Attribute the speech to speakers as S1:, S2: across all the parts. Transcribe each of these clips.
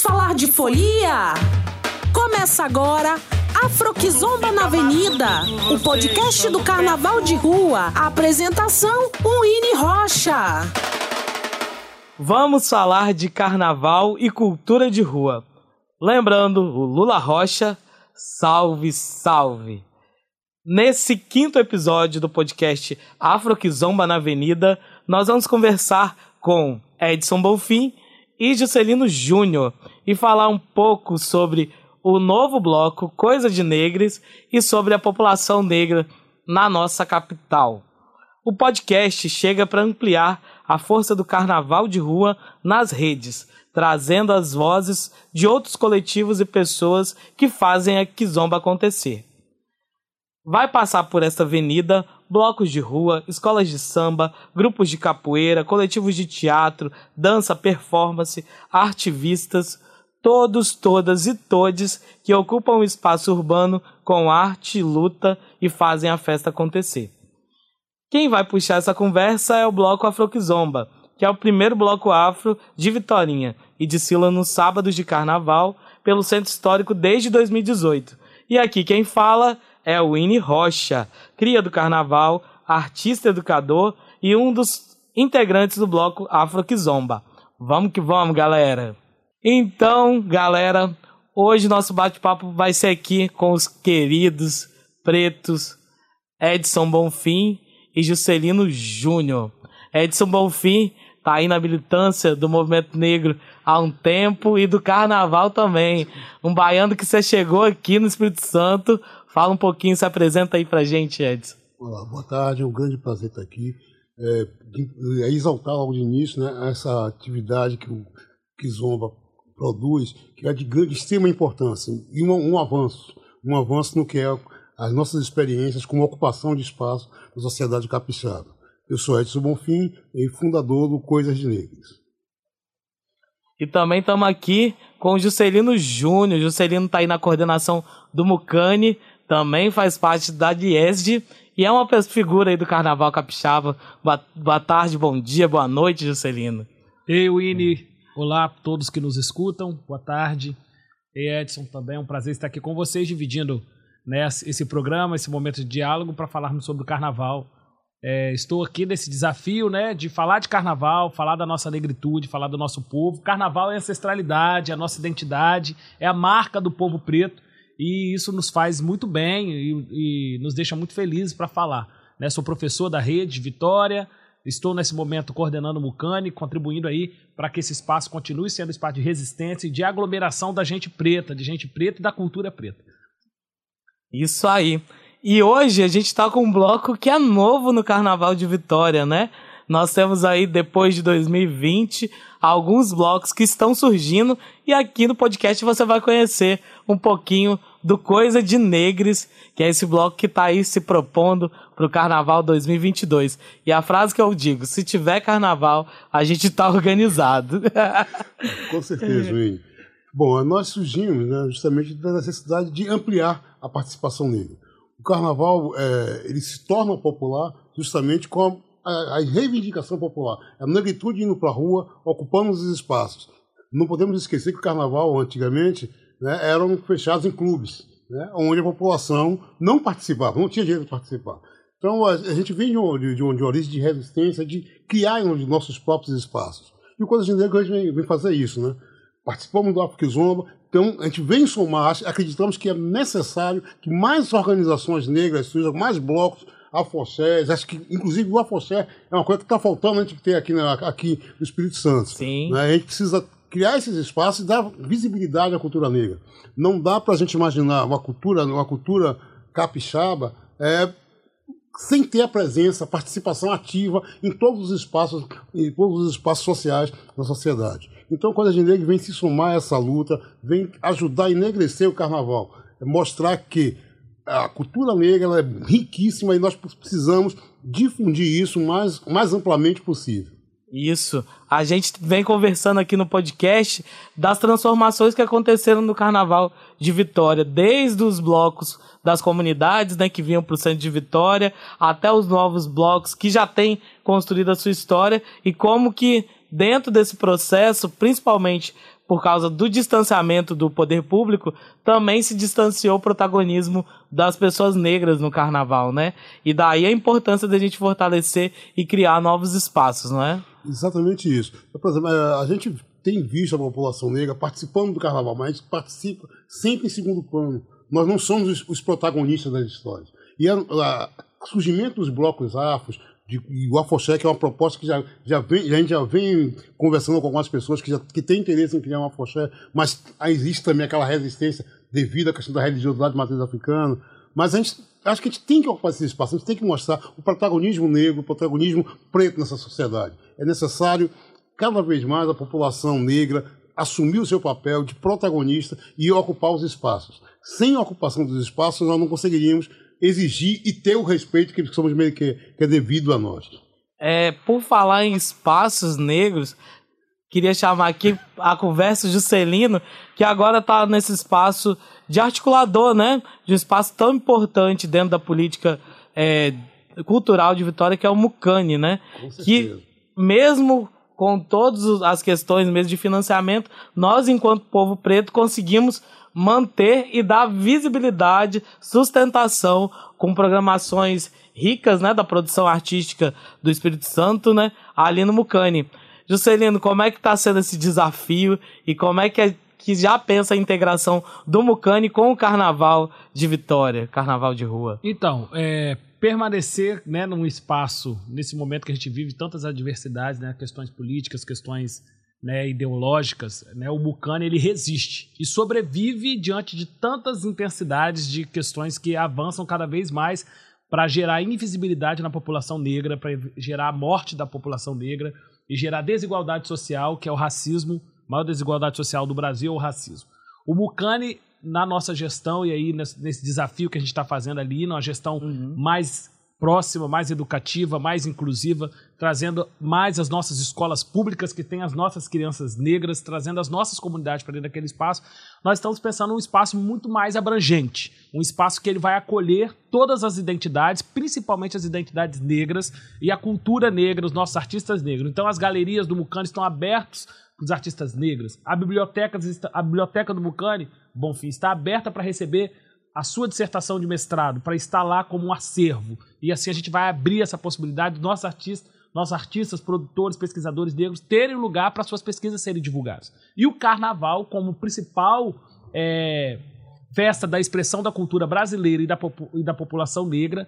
S1: Vamos falar de folia? Começa agora Afroquizomba na Avenida, o podcast do Carnaval de Rua. A apresentação, Winnie Rocha.
S2: Vamos falar de carnaval e cultura de rua. Lembrando, o Lula Rocha, salve, salve! Nesse quinto episódio do podcast Afroquizomba na Avenida, nós vamos conversar com Edson Bonfim e Juscelino Júnior e falar um pouco sobre o novo bloco Coisa de Negres e sobre a população negra na nossa capital. O podcast chega para ampliar a força do carnaval de rua nas redes, trazendo as vozes de outros coletivos e pessoas que fazem a Kizomba acontecer. Vai passar por esta avenida blocos de rua, escolas de samba, grupos de capoeira, coletivos de teatro, dança, performance, artivistas, todos, todas e todes que ocupam o espaço urbano com arte, luta e fazem a festa acontecer. Quem vai puxar essa conversa é o bloco Afroquizomba, que é o primeiro bloco afro de Vitorinha e desfila nos sábados de carnaval pelo Centro Histórico desde 2018. E aqui quem fala é Winnie Rocha, cria do carnaval, artista educador e um dos integrantes do bloco Afroquizomba. Vamos que vamos, galera! Então, galera, hoje nosso bate-papo vai ser aqui com os queridos pretos Edson Bonfim e Juscelino Júnior. Edson Bonfim tá aí na militância do movimento negro há um tempo e do carnaval também. Um baiano que você chegou aqui no Espírito Santo. Fala um pouquinho, se apresenta aí pra gente, Edson.
S3: Olá, boa tarde, é um grande prazer estar aqui. É, é exaltar logo de início né, essa atividade que o Kizomba produz, que é de grande, extrema importância, e um, um avanço, um avanço no que é as nossas experiências com ocupação de espaço na sociedade capixaba. Eu sou Edson Bonfim e fundador do Coisas de Negros.
S2: E também estamos aqui com o Juscelino Júnior. Juscelino está aí na coordenação do Mucane, também faz parte da Diesd e é uma figura aí do Carnaval Capixaba. Boa, boa tarde, bom dia, boa noite, Juscelino.
S4: Ei, Winnie, Olá a todos que nos escutam, boa tarde. E Edson também, é um prazer estar aqui com vocês, dividindo né, esse programa, esse momento de diálogo para falarmos sobre o carnaval. É, estou aqui nesse desafio né, de falar de carnaval, falar da nossa negritude, falar do nosso povo. Carnaval é ancestralidade, é a nossa identidade, é a marca do povo preto e isso nos faz muito bem e, e nos deixa muito felizes para falar. Né? Sou professor da rede Vitória, Estou nesse momento coordenando o Mucane, contribuindo aí para que esse espaço continue sendo espaço de resistência e de aglomeração da gente preta, de gente preta e da cultura preta.
S2: Isso aí. E hoje a gente está com um bloco que é novo no Carnaval de Vitória, né? Nós temos aí, depois de 2020, alguns blocos que estão surgindo e aqui no podcast você vai conhecer um pouquinho do Coisa de Negres, que é esse bloco que está aí se propondo para o Carnaval 2022. E a frase que eu digo, se tiver Carnaval, a gente está organizado.
S3: Com certeza, Wayne. Bom, nós surgimos né, justamente da necessidade de ampliar a participação negra. O Carnaval é, ele se torna popular justamente com a, a reivindicação popular. A negritude indo para a rua, ocupando os espaços. Não podemos esquecer que o Carnaval, antigamente, né, eram fechados em clubes, né, onde a população não participava, não tinha direito de participar. Então a, a gente vem de, de, de, de origem de resistência, de criar os nossos próprios espaços. E o Coisa de Negro a gente vem, vem fazer isso, né? Participamos do Afriquizomba, então a gente vem somar, acreditamos que é necessário que mais organizações negras surjam, mais blocos, afoxés, acho que inclusive o afoxé é uma coisa que está faltando a gente ter aqui, né, aqui no Espírito Santo.
S2: Sim.
S3: Né? A gente precisa criar esses espaços e dar visibilidade à cultura negra. Não dá para a gente imaginar uma cultura, uma cultura capixaba é, sem ter a presença, a participação ativa em todos os espaços, em todos os espaços sociais da sociedade. Então, quando a gente vem se somar a essa luta, vem ajudar a enegrecer o carnaval, é mostrar que a cultura negra é riquíssima e nós precisamos difundir isso o mais, mais amplamente possível.
S2: Isso. A gente vem conversando aqui no podcast das transformações que aconteceram no Carnaval de Vitória, desde os blocos das comunidades, né, que vinham para o centro de Vitória, até os novos blocos que já têm construído a sua história e como que dentro desse processo, principalmente por causa do distanciamento do poder público, também se distanciou o protagonismo das pessoas negras no carnaval, né? E daí a importância da gente fortalecer e criar novos espaços, não é?
S3: Exatamente isso. Por exemplo, é, a gente tem visto a população negra participando do carnaval, mas participa sempre em segundo plano. Nós não somos os, os protagonistas das histórias. E o surgimento dos blocos afros, de, e o que é uma proposta que já, já vem, a gente já vem conversando com algumas pessoas que, já, que têm interesse em criar um Afoxé, mas existe também aquela resistência devido à questão da religiosidade de matriz africana. Mas a gente acho que a gente tem que ocupar esse espaço, a gente tem que mostrar o protagonismo negro, o protagonismo preto nessa sociedade. É necessário cada vez mais a população negra assumir o seu papel de protagonista e ocupar os espaços. Sem a ocupação dos espaços, nós não conseguiríamos exigir e ter o respeito que somos que, que é devido a nós.
S2: É, por falar em espaços negros, queria chamar aqui a conversa de Juscelino, que agora está nesse espaço de articulador, né? De um espaço tão importante dentro da política é, cultural de Vitória, que é o Mucane, né? Que mesmo com todas as questões mesmo de financiamento, nós, enquanto povo preto, conseguimos manter e dar visibilidade, sustentação com programações ricas, né, da produção artística do Espírito Santo, né, ali no Mucane. Juscelino, como é que está sendo esse desafio e como é que, é, que já pensa a integração do Mucane com o Carnaval de Vitória, Carnaval de Rua?
S4: Então, é, permanecer né, num espaço, nesse momento que a gente vive tantas adversidades, né, questões políticas, questões né, ideológicas, né, o Mucane ele resiste e sobrevive diante de tantas intensidades de questões que avançam cada vez mais para gerar invisibilidade na população negra, para gerar a morte da população negra e gerar desigualdade social, que é o racismo, a maior desigualdade social do Brasil é o racismo. O Mucane, na nossa gestão, e aí nesse, nesse desafio que a gente está fazendo ali, numa gestão uhum. mais próxima, mais educativa, mais inclusiva, trazendo mais as nossas escolas públicas que têm as nossas crianças negras, trazendo as nossas comunidades para dentro daquele espaço. Nós estamos pensando num espaço muito mais abrangente, um espaço que ele vai acolher todas as identidades, principalmente as identidades negras e a cultura negra, os nossos artistas negros. Então as galerias do Mucane estão abertas para os artistas negros. A biblioteca, a biblioteca do Mucane, Bonfim, está aberta para receber a sua dissertação de mestrado para estar lá como um acervo. E assim a gente vai abrir essa possibilidade dos nossos artistas, nossos artistas, produtores, pesquisadores negros terem lugar para suas pesquisas serem divulgadas. E o carnaval, como principal é, festa da expressão da cultura brasileira e da, e da população negra,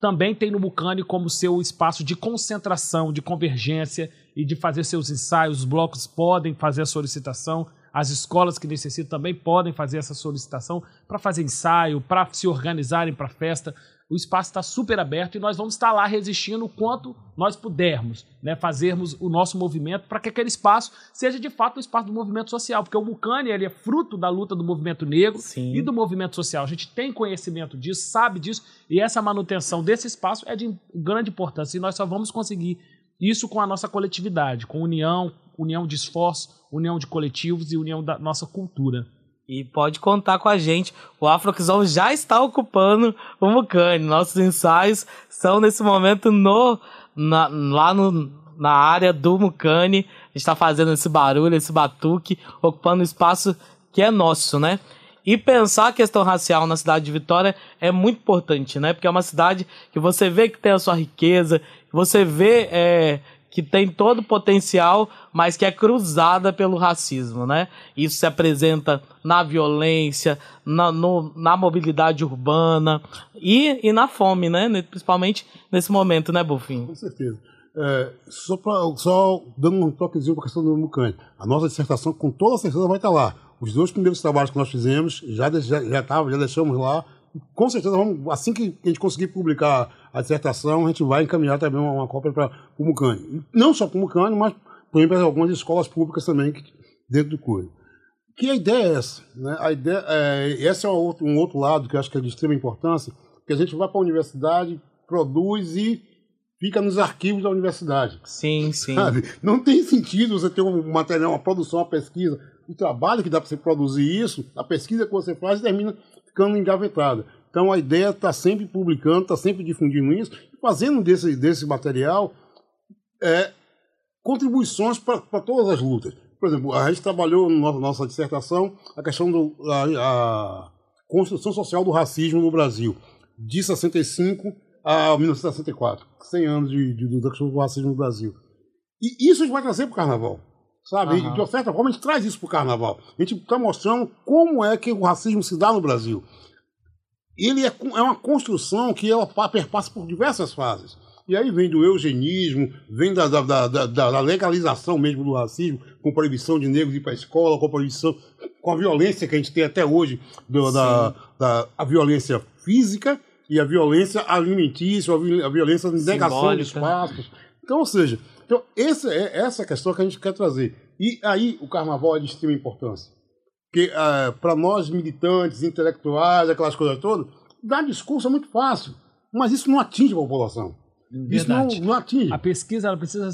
S4: também tem no Mucane como seu espaço de concentração, de convergência e de fazer seus ensaios. Os blocos podem fazer a solicitação as escolas que necessitam também podem fazer essa solicitação para fazer ensaio, para se organizarem para a festa. O espaço está super aberto e nós vamos estar lá resistindo o quanto nós pudermos, né, fazermos o nosso movimento para que aquele espaço seja de fato o espaço do movimento social, porque o Mucane ele é fruto da luta do movimento negro Sim. e do movimento social. A gente tem conhecimento disso, sabe disso, e essa manutenção desse espaço é de grande importância e nós só vamos conseguir isso com a nossa coletividade, com união, união de esforço, união de coletivos e união da nossa cultura.
S2: E pode contar com a gente. O Afroquizão já está ocupando o Mucane. Nossos ensaios são nesse momento no, na, lá no, na área do Mucane. A gente está fazendo esse barulho, esse batuque, ocupando o espaço que é nosso, né? E pensar a questão racial na cidade de Vitória é muito importante, né? Porque é uma cidade que você vê que tem a sua riqueza, você vê é, que tem todo o potencial, mas que é cruzada pelo racismo, né? Isso se apresenta na violência, na, no, na mobilidade urbana e, e na fome, né? Principalmente nesse momento, né, Bufim?
S3: Com certeza. É, só, pra, só dando um toquezinho para a questão do Mucane. A nossa dissertação, com toda certeza, vai estar lá. Os dois primeiros trabalhos que nós fizemos, já, já, já, tava, já deixamos lá. Com certeza, vamos, assim que a gente conseguir publicar a dissertação, a gente vai encaminhar também uma, uma cópia para o Mucane. Não só para o Mucane, mas também para algumas escolas públicas também que, dentro do CUI. Que a ideia é essa? Né? A ideia, é, esse é um outro, um outro lado que eu acho que é de extrema importância, que a gente vai para a universidade, produz e fica nos arquivos da universidade.
S2: Sim, sim.
S3: Sabe? Não tem sentido você ter um material, uma produção, uma pesquisa, o trabalho que dá para você produzir isso, a pesquisa que você faz termina ficando engavetada. Então a ideia está sempre publicando, está sempre difundindo isso, fazendo desse, desse material é, contribuições para todas as lutas. Por exemplo, a gente trabalhou na nossa dissertação a questão da construção social do racismo no Brasil, de 65 a 1964, 100 anos de, de, do racismo no Brasil. E isso a gente vai trazer para o carnaval. Sabe? Uhum. De certa forma, a gente traz isso para o carnaval. A gente está mostrando como é que o racismo se dá no Brasil. Ele é, é uma construção que ela perpassa por diversas fases. E aí vem do eugenismo, vem da, da, da, da, legalização mesmo do racismo, com proibição de negros ir para a escola, com proibição, com a violência que a gente tem até hoje, do, da, da, a violência física e a violência alimentícia, a violência de negação de espaços. Então, ou seja, então, essa é essa é questão que a gente quer trazer. E aí o carnaval é de extrema importância. Porque uh, para nós militantes, intelectuais, aquelas coisas todas, dar discurso é muito fácil, mas isso não atinge a população. Verdade. Isso não, não atinge.
S4: A pesquisa ela precisa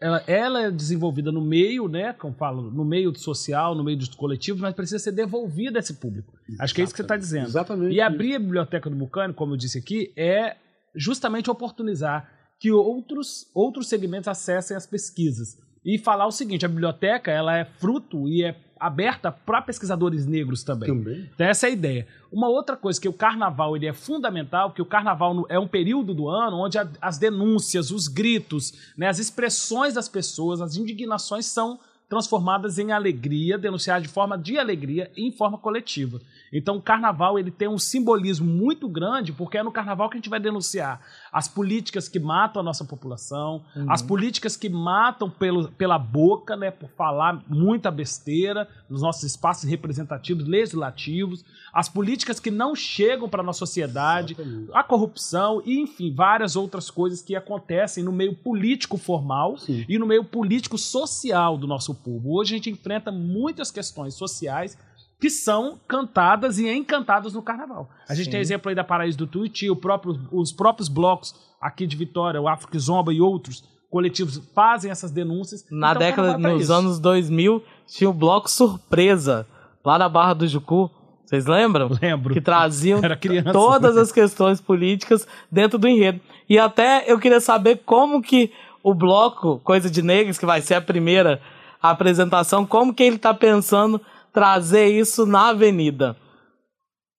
S4: ela, ela, é desenvolvida no meio, né, como falo, no meio social, no meio dos coletivos, mas precisa ser devolvida a esse público. Exatamente. Acho que é isso que você está dizendo.
S3: Exatamente.
S4: E abrir a biblioteca do Bucano, como eu disse aqui, é justamente oportunizar que outros, outros segmentos acessem as pesquisas. E falar o seguinte, a biblioteca ela é fruto e é aberta para pesquisadores negros também.
S3: também.
S4: Então essa é a ideia. Uma outra coisa que o carnaval ele é fundamental, que o carnaval é um período do ano onde as denúncias, os gritos, né, as expressões das pessoas, as indignações são transformadas em alegria, denunciadas de forma de alegria e em forma coletiva. Então, o carnaval ele tem um simbolismo muito grande, porque é no carnaval que a gente vai denunciar as políticas que matam a nossa população, uhum. as políticas que matam pelo, pela boca, né, por falar muita besteira nos nossos espaços representativos, legislativos, as políticas que não chegam para a nossa sociedade, Exatamente. a corrupção e, enfim, várias outras coisas que acontecem no meio político formal Sim. e no meio político social do nosso povo. Hoje a gente enfrenta muitas questões sociais que são cantadas e encantadas no carnaval. A gente Sim. tem exemplo aí da Paraíso do Tuiuti, próprio, os próprios blocos aqui de Vitória, o África Zomba e outros coletivos fazem essas denúncias.
S2: Na então, década, nos isso. anos 2000, tinha o bloco Surpresa, lá na Barra do Jucu. Vocês lembram?
S4: Lembro.
S2: Que traziam todas as questões políticas dentro do enredo. E até eu queria saber como que o bloco Coisa de Negros, que vai ser a primeira apresentação, como que ele está pensando trazer isso na avenida?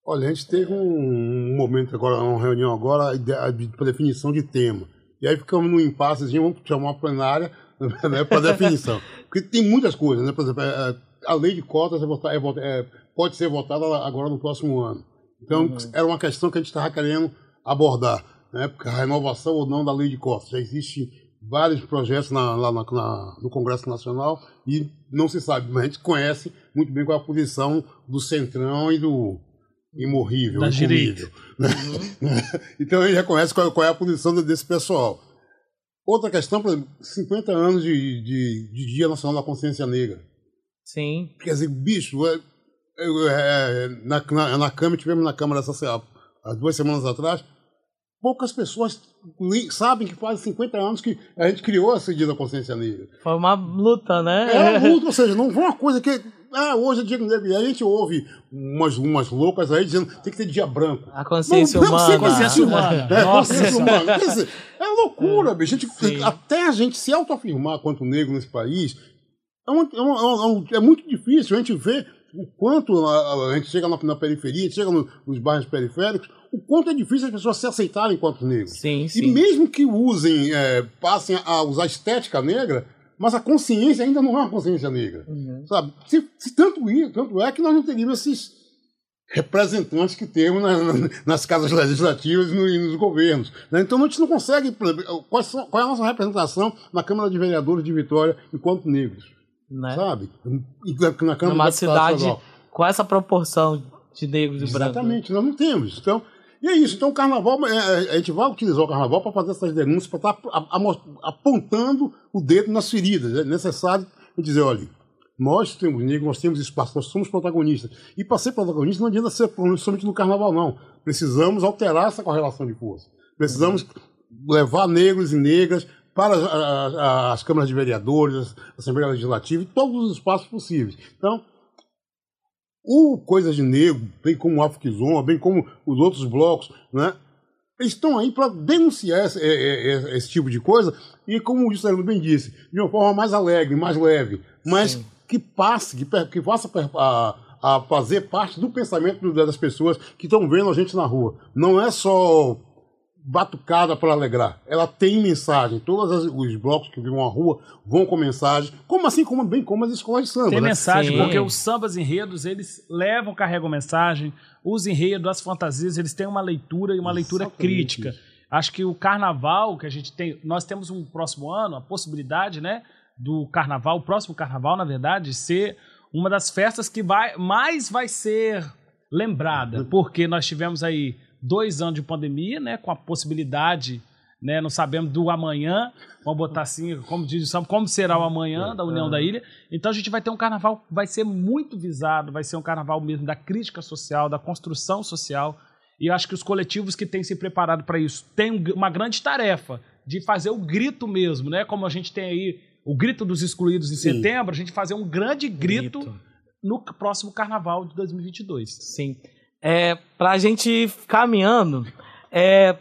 S3: Olha, a gente teve um, momento agora, uma reunião agora para definição de tema. E aí ficamos num impasse, vamos chamar uma plenária né, para definição. Porque tem muitas coisas, né? Por exemplo, é, é, a lei de cotas é, é, pode ser votada agora no próximo ano. Então, uhum. era uma questão que a gente estava querendo abordar, né? Porque a renovação ou não da lei de cotas. Já existe vários projetos na, lá na, na, no Congresso Nacional e não se sabe, mas a gente conhece muito bem qual é a posição do Centrão e do imorrível,
S4: da direita. Né?
S3: Uhum. então a gente já conhece qual, qual, é a posição desse pessoal. Outra questão, por exemplo, 50 anos de, de, de Dia Nacional da Consciência Negra.
S2: Sim.
S3: Quer dizer, bicho, é, é, é, na, na, na Câmara, tivemos na Câmara essa, há duas semanas atrás, poucas pessoas sabem que faz 50 anos que a gente criou esse Dia da Consciência Negra.
S2: Foi uma luta, né?
S3: É uma luta, ou seja, não foi uma coisa que. Ah, hoje é dia negro. E a gente ouve umas, umas loucas aí dizendo que tem que ter dia branco.
S2: A consciência não, humana.
S3: Não, consciência humana. É, consciência humana. Dizer, é loucura, bicho. A gente, até a gente se autoafirmar quanto negro nesse país é, uma, é, uma, é, muito difícil. A gente vê o quanto a, a gente chega na, na periferia, a gente chega no, nos bairros periféricos, o quanto é difícil as pessoas se aceitarem enquanto negros.
S2: Sim, sim.
S3: E mesmo que usem, é, passem a usar estética negra, mas a consciência ainda não é uma consciência negra. Uhum. Sabe? Se, se tanto, tanto é que nós não teríamos esses representantes que temos nas casas legislativas e nos governos. Né? Então a gente não consegue. Qual, qual é a nossa representação na Câmara de Vereadores de Vitória enquanto negros? Né? Sabe?
S2: E na Câmara Numa cidade com essa proporção de negros e brancos.
S3: Exatamente, nós não temos. Então, e é isso. Então, o carnaval, é, é, a gente vai utilizar o carnaval para fazer essas denúncias, para estar tá apontando o dedo nas feridas. É necessário dizer: olha, nós temos negros, nós temos espaço, nós somos protagonistas. E para ser protagonista não adianta ser somente no carnaval, não. Precisamos alterar essa correlação de força. Precisamos levar negros e negras para as câmaras de vereadores, a Assembleia Legislativa e todos os espaços possíveis. Então, o Coisas de Negro, bem como o Afriquizoma, bem como os outros blocos, né, eles estão aí para denunciar esse, esse, esse, tipo de coisa e, como o Juscelino bem disse, de uma forma mais alegre, mais leve, mas Sim. que passe, que, que faça a, a fazer parte do pensamento das pessoas que estão vendo a gente na rua. Não é só batucada para alegrar. Ela tem mensagem. Todos os blocos que vão à rua vão com mensagem, como assim como bem como as escolas de samba.
S4: Tem
S3: né?
S4: mensagem, Sim. porque os sambas enredos, eles levam, carregam mensagem. Os enredos, as fantasias, eles têm uma leitura e uma Exatamente. leitura crítica. Acho que o carnaval que a gente tem, nós temos um próximo ano, a possibilidade, né, do carnaval, o próximo carnaval, na verdade, ser uma das festas que vai mais vai ser lembrada, porque nós tivemos aí dois anos de pandemia, né, com a possibilidade, né, não sabemos do amanhã, vamos botar assim, como diz o como será o amanhã da União da Ilha. Então a gente vai ter um carnaval que vai ser muito visado, vai ser um carnaval mesmo da crítica social, da construção social. E eu acho que os coletivos que têm se preparado para isso têm uma grande tarefa de fazer o grito mesmo, né? Como a gente tem aí o grito dos excluídos em Sim. setembro, a gente fazer um grande grito, grito. no próximo carnaval de 2022.
S2: Sim é, para a gente caminhando, é,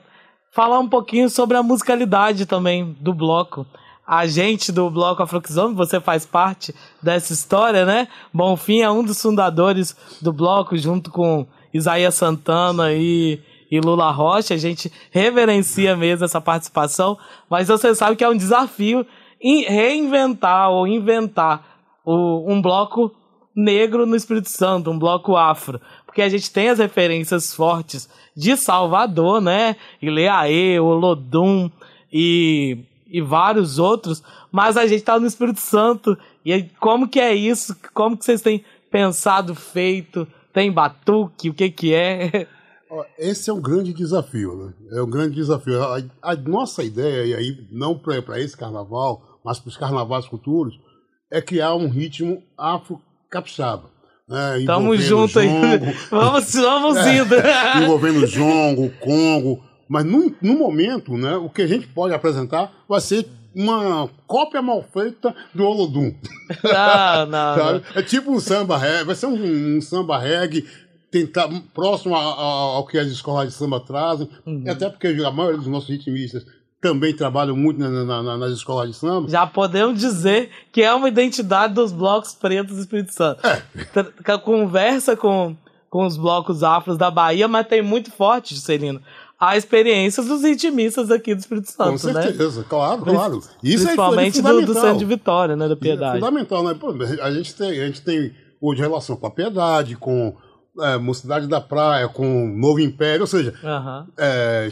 S2: falar um pouquinho sobre a musicalidade também do bloco. A gente do bloco Afroxome, você faz parte dessa história, né? Bonfim é um dos fundadores do bloco, junto com Isaías Santana e, e Lula Rocha. A gente reverencia mesmo essa participação, mas você sabe que é um desafio reinventar ou inventar o, um bloco negro no Espírito Santo, um bloco afro porque a gente tem as referências fortes de Salvador, né? Ileaê, Olodum e, e vários outros, mas a gente tá no Espírito Santo. E como que é isso? Como que vocês têm pensado, feito? Tem batuque? O que que é?
S3: Esse é um grande desafio, né? É um grande desafio. A, a nossa ideia, e aí não para esse carnaval, mas para os carnavais futuros, é criar um ritmo afro-capixaba.
S2: É, Tamo junto aí. vamos, vamos é, indo.
S3: envolvendo o jongo, o congo. Mas no, no momento, né, o que a gente pode apresentar vai ser uma cópia mal feita do Olodum.
S2: Não, não, não.
S3: É tipo um samba reggae, vai ser um, um samba reggae tentar, próximo ao que as escolas de samba trazem, uhum. até porque a maioria dos nossos ritmistas também trabalham muito na, na, na, nas escolas de samba.
S2: Já podemos dizer que é uma identidade dos blocos pretos do Espírito Santo. É. Conversa com, com os blocos afros da Bahia, mas tem muito forte, Juscelino, a experiência dos ritmistas aqui do Espírito Santo,
S3: Com
S2: né?
S3: certeza, né? claro, claro.
S2: Isso é Principalmente é do, do Santo de Vitória, né, da Piedade.
S3: É fundamental, né? A, gente tem, a gente tem hoje relação com a Piedade, com é, Mocidade da Praia, com Novo Império, ou seja,
S2: uhum.
S3: é,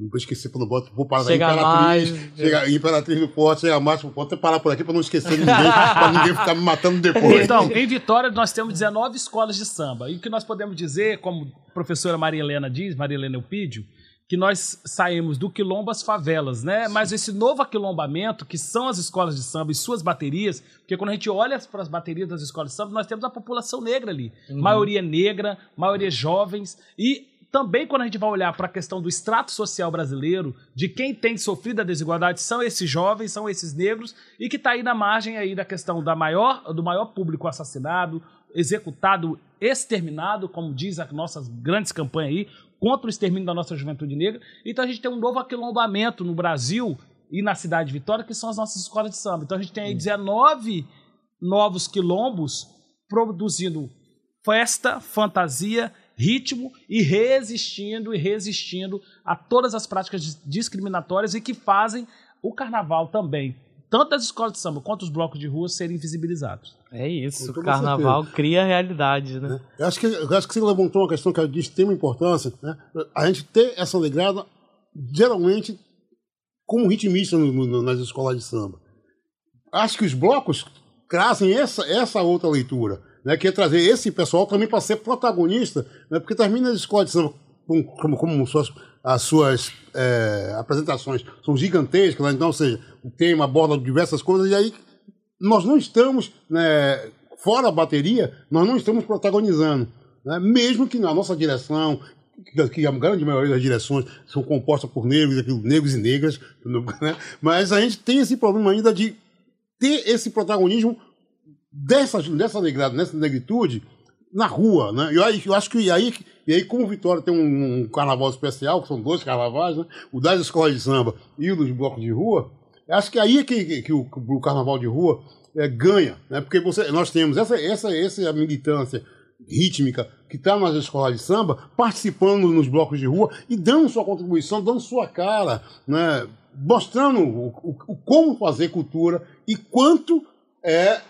S3: não esqueci quando boto, vou parar
S2: chega
S3: Imperatriz, mais, chega, Imperatriz do Porto, chega mais pro Porto, parar por aqui para não esquecer ninguém, para ninguém ficar me matando depois.
S4: Então, em Vitória nós temos 19 escolas de samba. E o que nós podemos dizer, como a professora Maria Helena diz, Maria Helena Eupídio, que nós saímos do quilombo às favelas, né? Mas esse novo aquilombamento, que são as escolas de samba e suas baterias, porque quando a gente olha para as baterias das escolas de samba, nós temos a população negra ali. Uhum. Maioria negra, maioria jovens, e também, quando a gente vai olhar para a questão do extrato social brasileiro, de quem tem sofrido a desigualdade, são esses jovens, são esses negros, e que está aí na margem aí da questão da maior, do maior público assassinado, executado, exterminado, como diz as nossas grandes campanhas aí, contra o extermínio da nossa juventude negra. Então a gente tem um novo aquilombamento no Brasil e na cidade de Vitória, que são as nossas escolas de samba. Então a gente tem aí 19 novos quilombos produzindo festa, fantasia ritmo e resistindo e resistindo a todas as práticas discriminatórias e que fazem o carnaval também, tanto as escolas de samba quanto os blocos de rua, serem visibilizados.
S2: É isso, o carnaval certeza. cria realidade, né?
S3: É. Eu acho que, eu acho que você levantou uma questão que é de extrema importância, né? A gente ter essa alegrada, geralmente, como ritmista no, no, nas escolas de samba. Acho que os blocos trazem essa, essa outra leitura né, que é trazer esse pessoal também para ser protagonista, né, porque as escolas de samba como, como suas, as suas é, apresentações são gigantescas, né, então, ou seja, o tema aborda diversas coisas, e aí nós não estamos, né, fora a bateria, nós não estamos protagonizando. Né, mesmo que na nossa direção, que a grande maioria das direções são compostas por negros, negros e negras, né, mas a gente tem esse problema ainda de ter esse protagonismo dessa, dessa negrada, nessa negritude, na rua, né? Eu, eu acho que e aí, e aí, como Vitória tem um, um, carnaval especial, que são dois carnavais, né? O das escolas de samba e o dos blocos de rua, acho que aí que, que, que o, o, carnaval de rua é, ganha, né? Porque você, nós temos essa, essa, essa militância rítmica que está nas escolas de samba, participando nos blocos de rua e dando sua contribuição, dando sua cara, né? mostrando o, o, o como fazer cultura e quanto é,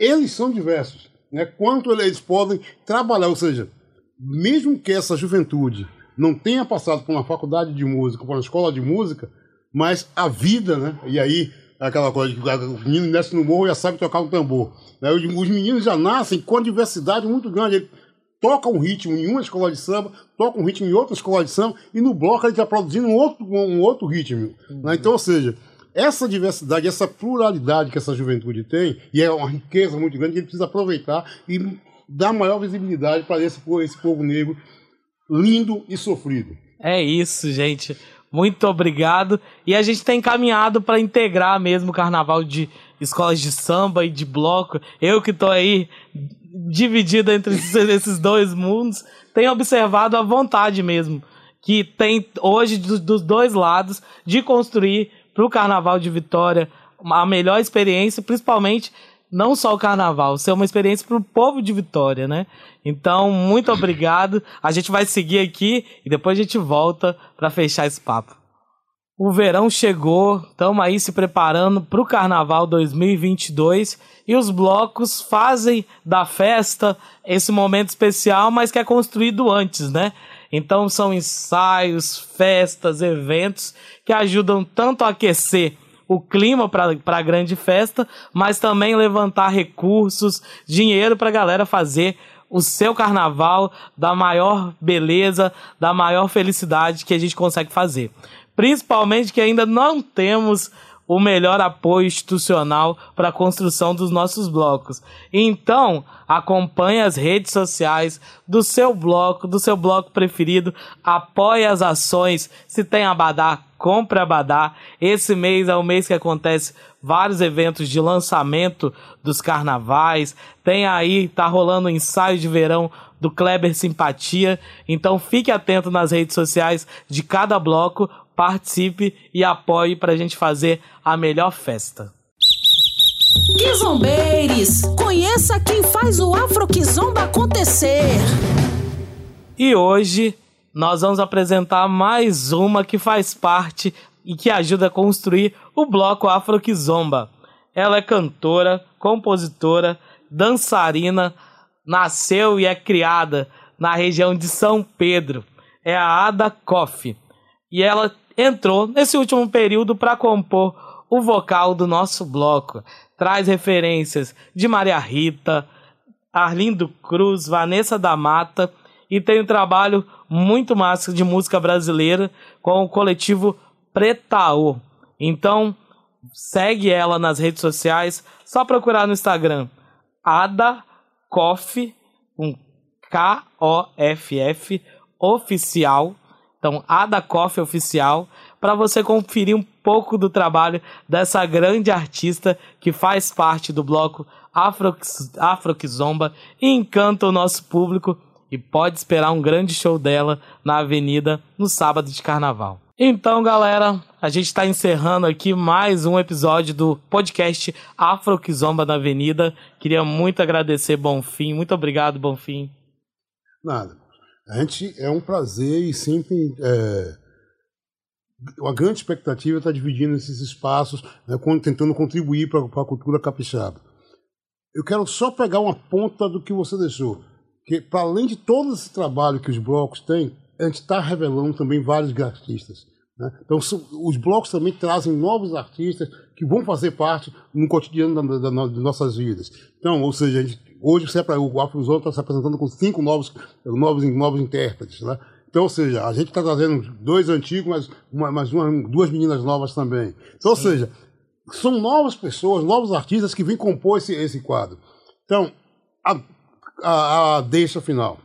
S3: eles são diversos né, quanto eles podem trabalhar, ou seja, mesmo que essa juventude não tenha passado por uma faculdade de música, por uma escola de música, mas a vida, né, e aí aquela coisa de que o menino nasce no morro e já sabe tocar um tambor. Né, os meninos já nascem com a diversidade muito grande. Ele toca um ritmo em uma escola de samba, toca um ritmo em outra escola de samba, e no bloco ele está produzindo um outro, um outro ritmo. Uhum. Né, então, ou seja, essa diversidade, essa pluralidade que essa juventude tem, e é uma riqueza muito grande, que ele precisa aproveitar e dar maior visibilidade para esse, esse povo negro lindo e sofrido.
S2: É isso, gente. Muito obrigado. E a gente tem caminhado para integrar mesmo o carnaval de escolas de samba e de bloco. Eu que estou aí dividido entre esses dois mundos, tenho observado a vontade mesmo que tem hoje dos dois lados de construir para o Carnaval de Vitória a melhor experiência, principalmente não só o Carnaval, ser uma experiência para o povo de Vitória, né? Então, muito obrigado. A gente vai seguir aqui e depois a gente volta para fechar esse papo. O verão chegou, estamos aí se preparando para o Carnaval 2022 e os blocos fazem da festa esse momento especial, mas que é construído antes, né? Então são ensaios, festas, eventos que ajudam tanto a aquecer o clima para a grande festa, mas também levantar recursos, dinheiro para a galera fazer o seu carnaval da maior beleza, da maior felicidade que a gente consegue fazer. Principalmente que ainda não temos o melhor apoio institucional para a construção dos nossos blocos. Então, acompanhe as redes sociais do seu bloco, do seu bloco preferido, apoie as ações. Se tem abadá, compre abadá. Esse mês é o mês que acontece vários eventos de lançamento dos carnavais. Tem aí, tá rolando o ensaio de verão do Kleber Simpatia. Então fique atento nas redes sociais de cada bloco participe e apoie para a gente fazer a melhor festa.
S1: Kizombeires, conheça quem faz o Afro Kizomba acontecer.
S2: E hoje nós vamos apresentar mais uma que faz parte e que ajuda a construir o bloco Afro Kizomba. Ela é cantora, compositora, dançarina, nasceu e é criada na região de São Pedro. É a Ada Koff. E ela entrou nesse último período para compor o vocal do nosso bloco. Traz referências de Maria Rita, Arlindo Cruz, Vanessa da Mata e tem um trabalho muito massa de música brasileira com o coletivo Pretaô. Então, segue ela nas redes sociais, só procurar no Instagram Ada Koff, um K-O-F-F, oficial, então, a da Coffee Oficial, para você conferir um pouco do trabalho dessa grande artista que faz parte do bloco Afro, Afro Kizomba e encanta o nosso público e pode esperar um grande show dela na Avenida no sábado de carnaval. Então, galera, a gente está encerrando aqui mais um episódio do podcast Afro Kizomba na Avenida. Queria muito agradecer Bonfim. Muito obrigado, Bonfim.
S3: Nada. A gente é um prazer e sempre é, uma grande expectativa está dividindo esses espaços, né, tentando contribuir para a cultura capixaba. Eu quero só pegar uma ponta do que você deixou, que para além de todo esse trabalho que os blocos têm, a gente está revelando também vários artistas. Né? Então, os blocos também trazem novos artistas que vão fazer parte no cotidiano da, da, da, de nossas vidas. Então, ou seja, gente, hoje o Afrozone está se apresentando com cinco novos, novos, novos intérpretes. Né? Então, ou seja, a gente está trazendo dois antigos, mas, uma, mas uma, duas meninas novas também. Então, Sim. ou seja, são novas pessoas, novos artistas que vêm compor esse, esse quadro. Então, a, a, a deixa final.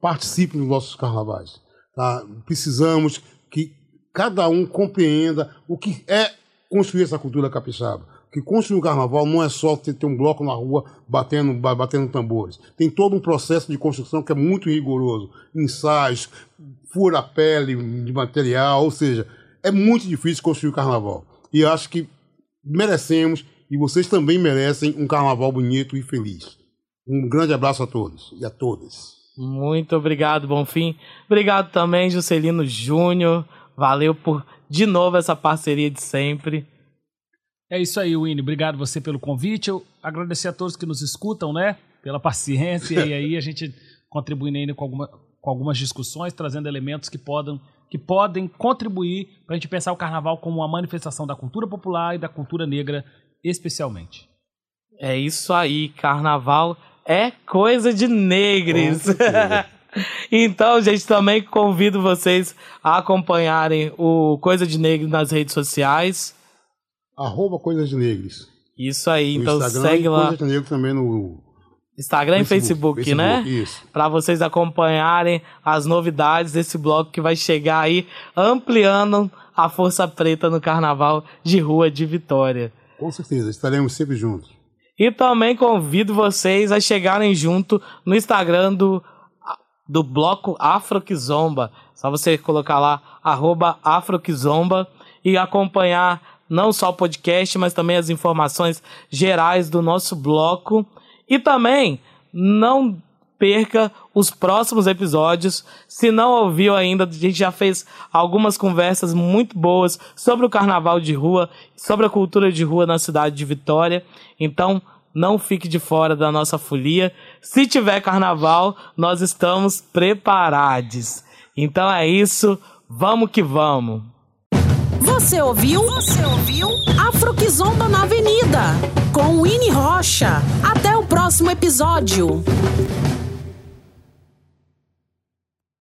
S3: Participe nos nossos carnavais. Tá? Precisamos que cada um compreenda o que é construir essa cultura capixaba. Que construir um carnaval não é só ter, ter um bloco na rua batendo, batendo tambores. Tem todo um processo de construção que é muito rigoroso. Ensaios, fura pele de material, ou seja, é muito difícil construir o carnaval. E acho que merecemos, e vocês também merecem, um carnaval bonito e feliz. Um grande abraço a todos e a todas.
S2: Muito obrigado, Bonfim. Obrigado também, Juscelino Júnior. Valeu por, de novo, essa parceria de sempre.
S4: É isso aí, Winnie. Obrigado você pelo convite. Eu agradecer a todos que nos escutam, né? Pela paciência. e aí a gente contribuindo ainda com, alguma, com algumas discussões, trazendo elementos que podem, que podem contribuir para a gente pensar o carnaval como uma manifestação da cultura popular e da cultura negra, especialmente.
S2: É isso aí, carnaval é coisa de negros. então, gente, também convido vocês a acompanharem o Coisa de Negro nas redes sociais.
S3: Arroba Coisa de Negros.
S2: Isso aí, no então Instagram segue lá.
S3: Coisa de Negro também no
S2: Instagram Facebook, e Facebook, né?
S3: Isso.
S2: Para vocês acompanharem as novidades desse bloco que vai chegar aí, ampliando a força preta no Carnaval de Rua de Vitória.
S3: Com certeza, estaremos sempre juntos.
S2: E também convido vocês a chegarem junto no Instagram do, do bloco Afroquizomba. Só você colocar lá, Afroquizomba e acompanhar não só o podcast, mas também as informações gerais do nosso bloco. E também não perca os próximos episódios. Se não ouviu ainda, a gente já fez algumas conversas muito boas sobre o carnaval de rua, sobre a cultura de rua na cidade de Vitória. Então, não fique de fora da nossa folia. Se tiver carnaval, nós estamos preparados. Então é isso, vamos que vamos.
S1: Você ouviu? Você ouviu? Afroquizomba na Avenida, com Winnie Rocha. Até o próximo episódio.